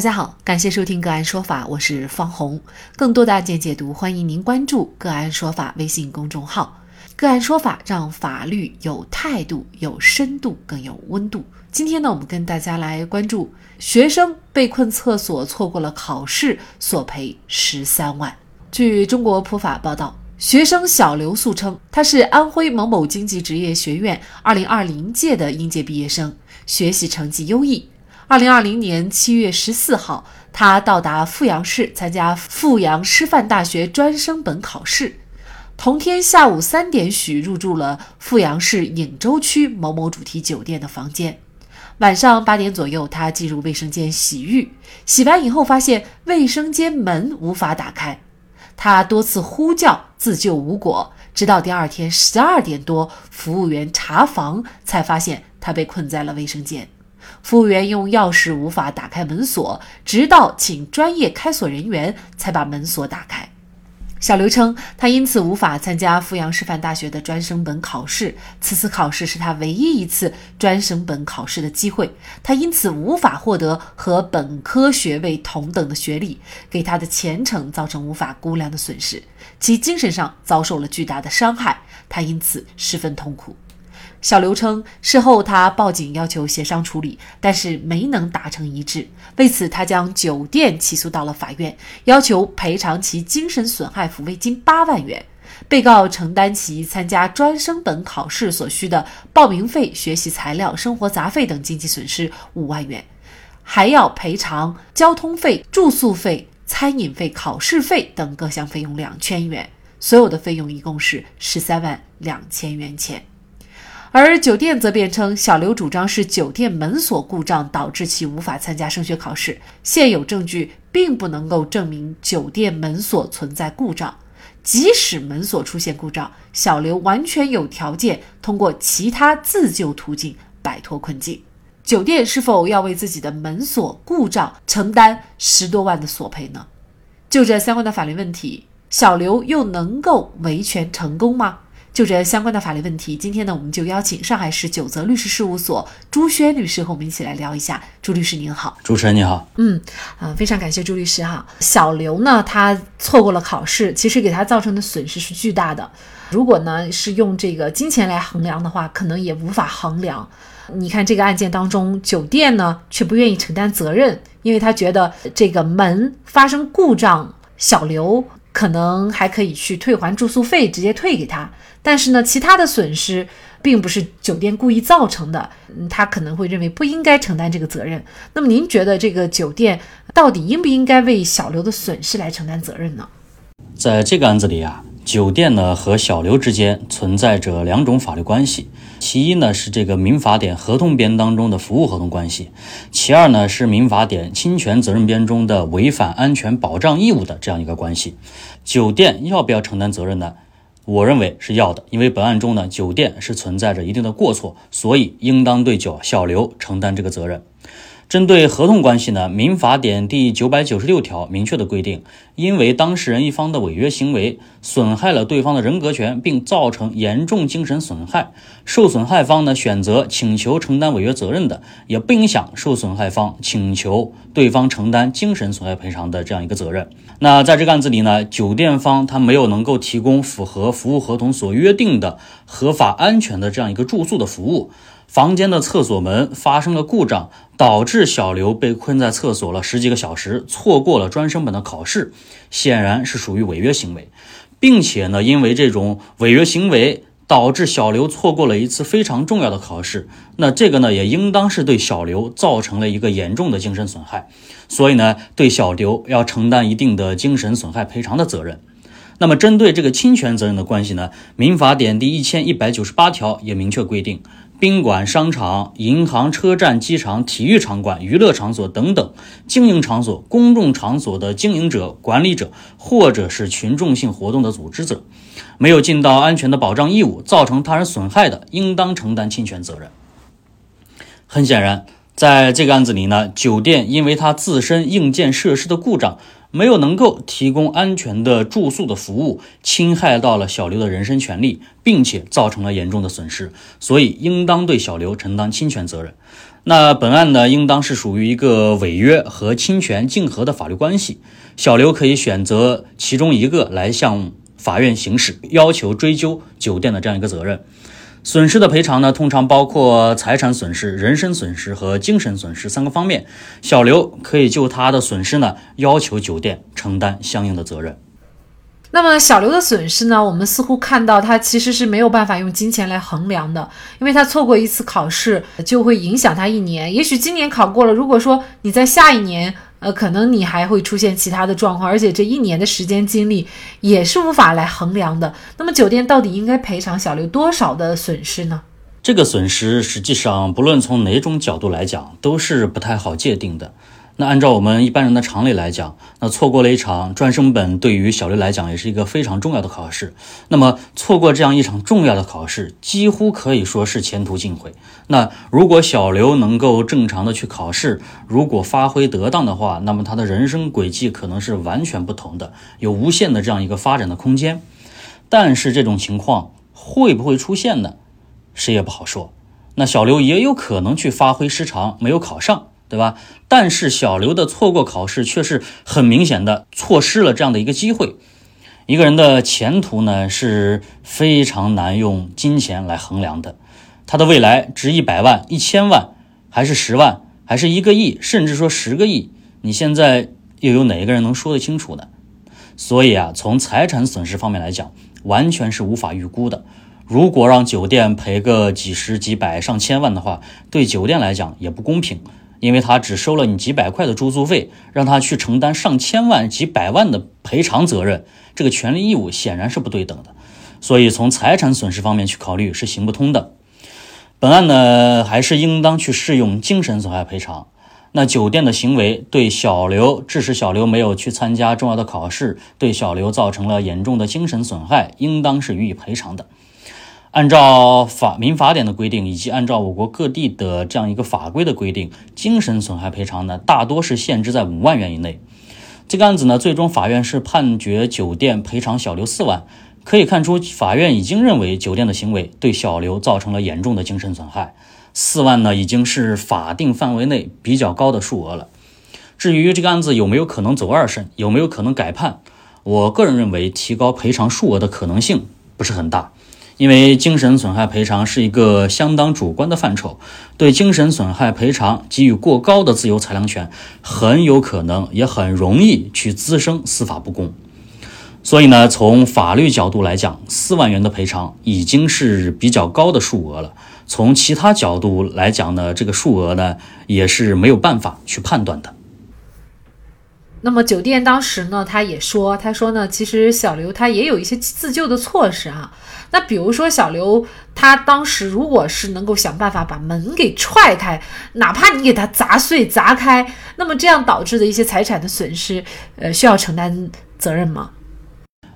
大家好，感谢收听个案说法，我是方红。更多的案件解读，欢迎您关注个案说法微信公众号。个案说法让法律有态度、有深度、更有温度。今天呢，我们跟大家来关注学生被困厕所，错过了考试，索赔十三万。据中国普法报道，学生小刘诉称，他是安徽某某经济职业学院二零二零届的应届毕业生，学习成绩优异。二零二零年七月十四号，他到达阜阳市参加阜阳师范大学专升本考试。同天下午三点许，入住了阜阳市颍州区某某主题酒店的房间。晚上八点左右，他进入卫生间洗浴，洗完以后发现卫生间门无法打开，他多次呼叫自救无果，直到第二天十二点多，服务员查房才发现他被困在了卫生间。服务员用钥匙无法打开门锁，直到请专业开锁人员才把门锁打开。小刘称，他因此无法参加阜阳师范大学的专升本考试。此次考试是他唯一一次专升本考试的机会，他因此无法获得和本科学位同等的学历，给他的前程造成无法估量的损失，其精神上遭受了巨大的伤害，他因此十分痛苦。小刘称，事后他报警要求协商处理，但是没能达成一致。为此，他将酒店起诉到了法院，要求赔偿其精神损害抚慰金八万元，被告承担其参加专升本考试所需的报名费、学习材料、生活杂费等经济损失五万元，还要赔偿交通费、住宿费、餐饮费、考试费等各项费用两千元，所有的费用一共是十三万两千元钱。而酒店则辩称，小刘主张是酒店门锁故障导致其无法参加升学考试，现有证据并不能够证明酒店门锁存在故障。即使门锁出现故障，小刘完全有条件通过其他自救途径摆脱困境。酒店是否要为自己的门锁故障承担十多万的索赔呢？就这相关的法律问题，小刘又能够维权成功吗？就这相关的法律问题，今天呢，我们就邀请上海市九泽律师事务所朱轩律师和我们一起来聊一下。朱律师您好，主持人你好，嗯，啊，非常感谢朱律师哈。小刘呢，他错过了考试，其实给他造成的损失是巨大的。如果呢是用这个金钱来衡量的话，可能也无法衡量。你看这个案件当中，酒店呢却不愿意承担责任，因为他觉得这个门发生故障，小刘可能还可以去退还住宿费，直接退给他。但是呢，其他的损失并不是酒店故意造成的，他可能会认为不应该承担这个责任。那么您觉得这个酒店到底应不应该为小刘的损失来承担责任呢？在这个案子里啊，酒店呢和小刘之间存在着两种法律关系，其一呢是这个民法典合同编当中的服务合同关系，其二呢是民法典侵权责任编中的违反安全保障义务的这样一个关系。酒店要不要承担责任呢？我认为是要的，因为本案中呢，酒店是存在着一定的过错，所以应当对酒小刘承担这个责任。针对合同关系呢，民法典第九百九十六条明确的规定，因为当事人一方的违约行为损害了对方的人格权，并造成严重精神损害，受损害方呢选择请求承担违约责任的，也不影响受损害方请求对方承担精神损害赔偿的这样一个责任。那在这个案子里呢，酒店方他没有能够提供符合服务合同所约定的合法安全的这样一个住宿的服务。房间的厕所门发生了故障，导致小刘被困在厕所了十几个小时，错过了专升本的考试，显然是属于违约行为，并且呢，因为这种违约行为导致小刘错过了一次非常重要的考试，那这个呢，也应当是对小刘造成了一个严重的精神损害，所以呢，对小刘要承担一定的精神损害赔偿的责任。那么，针对这个侵权责任的关系呢，民法典第一千一百九十八条也明确规定。宾馆、商场、银行、车站、机场、体育场馆、娱乐场所等等经营场所、公众场所的经营者、管理者，或者是群众性活动的组织者，没有尽到安全的保障义务，造成他人损害的，应当承担侵权责任。很显然，在这个案子里呢，酒店因为它自身硬件设施的故障。没有能够提供安全的住宿的服务，侵害到了小刘的人身权利，并且造成了严重的损失，所以应当对小刘承担侵权责任。那本案呢，应当是属于一个违约和侵权竞合的法律关系。小刘可以选择其中一个来向法院行使，要求追究酒店的这样一个责任。损失的赔偿呢，通常包括财产损失、人身损失和精神损失三个方面。小刘可以就他的损失呢，要求酒店承担相应的责任。那么小刘的损失呢？我们似乎看到他其实是没有办法用金钱来衡量的，因为他错过一次考试就会影响他一年。也许今年考过了，如果说你在下一年，呃，可能你还会出现其他的状况，而且这一年的时间精力也是无法来衡量的。那么酒店到底应该赔偿小刘多少的损失呢？这个损失实际上不论从哪种角度来讲，都是不太好界定的。那按照我们一般人的常理来讲，那错过了一场专升本，对于小刘来讲也是一个非常重要的考试。那么错过这样一场重要的考试，几乎可以说是前途尽毁。那如果小刘能够正常的去考试，如果发挥得当的话，那么他的人生轨迹可能是完全不同的，有无限的这样一个发展的空间。但是这种情况会不会出现呢？谁也不好说。那小刘也有可能去发挥失常，没有考上。对吧？但是小刘的错过考试，却是很明显的错失了这样的一个机会。一个人的前途呢，是非常难用金钱来衡量的。他的未来值一百万、一千万，还是十万，还是一个亿，甚至说十个亿？你现在又有哪一个人能说得清楚呢？所以啊，从财产损失方面来讲，完全是无法预估的。如果让酒店赔个几十、几百、上千万的话，对酒店来讲也不公平。因为他只收了你几百块的住宿费，让他去承担上千万、几百万的赔偿责任，这个权利义务显然是不对等的，所以从财产损失方面去考虑是行不通的。本案呢，还是应当去适用精神损害赔偿。那酒店的行为对小刘致使小刘没有去参加重要的考试，对小刘造成了严重的精神损害，应当是予以赔偿的。按照法民法典的规定，以及按照我国各地的这样一个法规的规定，精神损害赔偿呢，大多是限制在五万元以内。这个案子呢，最终法院是判决酒店赔偿小刘四万。可以看出，法院已经认为酒店的行为对小刘造成了严重的精神损害。四万呢，已经是法定范围内比较高的数额了。至于这个案子有没有可能走二审，有没有可能改判，我个人认为提高赔偿数额的可能性不是很大。因为精神损害赔偿是一个相当主观的范畴，对精神损害赔偿给予过高的自由裁量权，很有可能也很容易去滋生司法不公。所以呢，从法律角度来讲，四万元的赔偿已经是比较高的数额了。从其他角度来讲呢，这个数额呢也是没有办法去判断的。那么酒店当时呢，他也说，他说呢，其实小刘他也有一些自救的措施啊。那比如说小刘他当时如果是能够想办法把门给踹开，哪怕你给他砸碎、砸开，那么这样导致的一些财产的损失，呃，需要承担责任吗？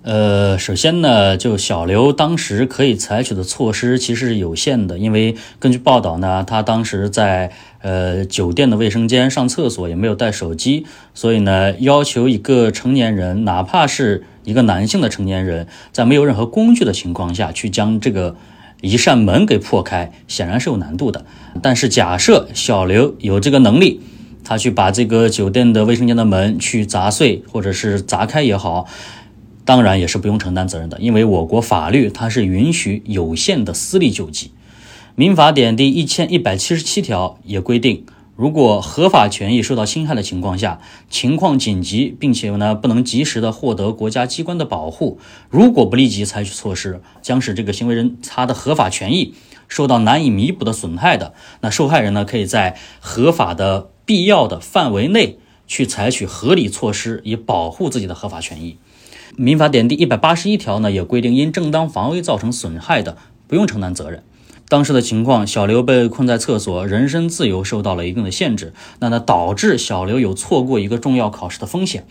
呃，首先呢，就小刘当时可以采取的措施其实是有限的，因为根据报道呢，他当时在呃酒店的卫生间上厕所也没有带手机，所以呢，要求一个成年人，哪怕是一个男性的成年人，在没有任何工具的情况下去将这个一扇门给破开，显然是有难度的。但是假设小刘有这个能力，他去把这个酒店的卫生间的门去砸碎或者是砸开也好。当然也是不用承担责任的，因为我国法律它是允许有限的私利救济。民法典第一千一百七十七条也规定，如果合法权益受到侵害的情况下，情况紧急，并且呢不能及时的获得国家机关的保护，如果不立即采取措施，将使这个行为人他的合法权益受到难以弥补的损害的，那受害人呢可以在合法的必要的范围内去采取合理措施，以保护自己的合法权益。民法典第一百八十一条呢，也规定，因正当防卫造成损害的，不用承担责任。当时的情况，小刘被困在厕所，人身自由受到了一定的限制，那呢导致小刘有错过一个重要考试的风险，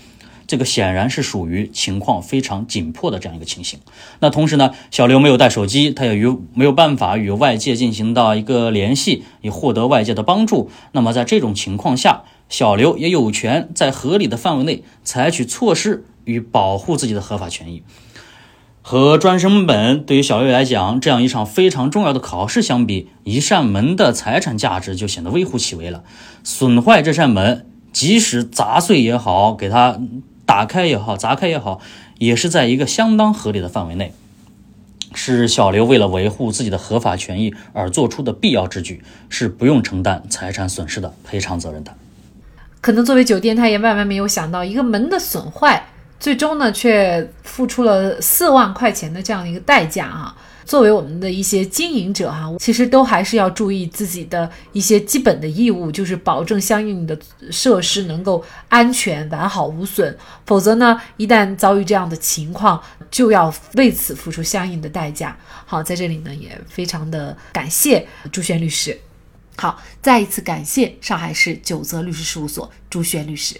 这个显然是属于情况非常紧迫的这样一个情形。那同时呢，小刘没有带手机，他也与没有办法与外界进行到一个联系，以获得外界的帮助。那么在这种情况下，小刘也有权在合理的范围内采取措施。与保护自己的合法权益，和专升本对于小刘来讲，这样一场非常重要的考试相比，一扇门的财产价值就显得微乎其微了。损坏这扇门，即使砸碎也好，给它打开也好，砸开也好，也是在一个相当合理的范围内，是小刘为了维护自己的合法权益而做出的必要之举，是不用承担财产损失的赔偿责任的。可能作为酒店，他也万万没有想到，一个门的损坏。最终呢，却付出了四万块钱的这样一个代价啊！作为我们的一些经营者哈，其实都还是要注意自己的一些基本的义务，就是保证相应的设施能够安全完好无损，否则呢，一旦遭遇这样的情况，就要为此付出相应的代价。好，在这里呢，也非常的感谢朱轩律师。好，再一次感谢上海市九泽律师事务所朱轩律师。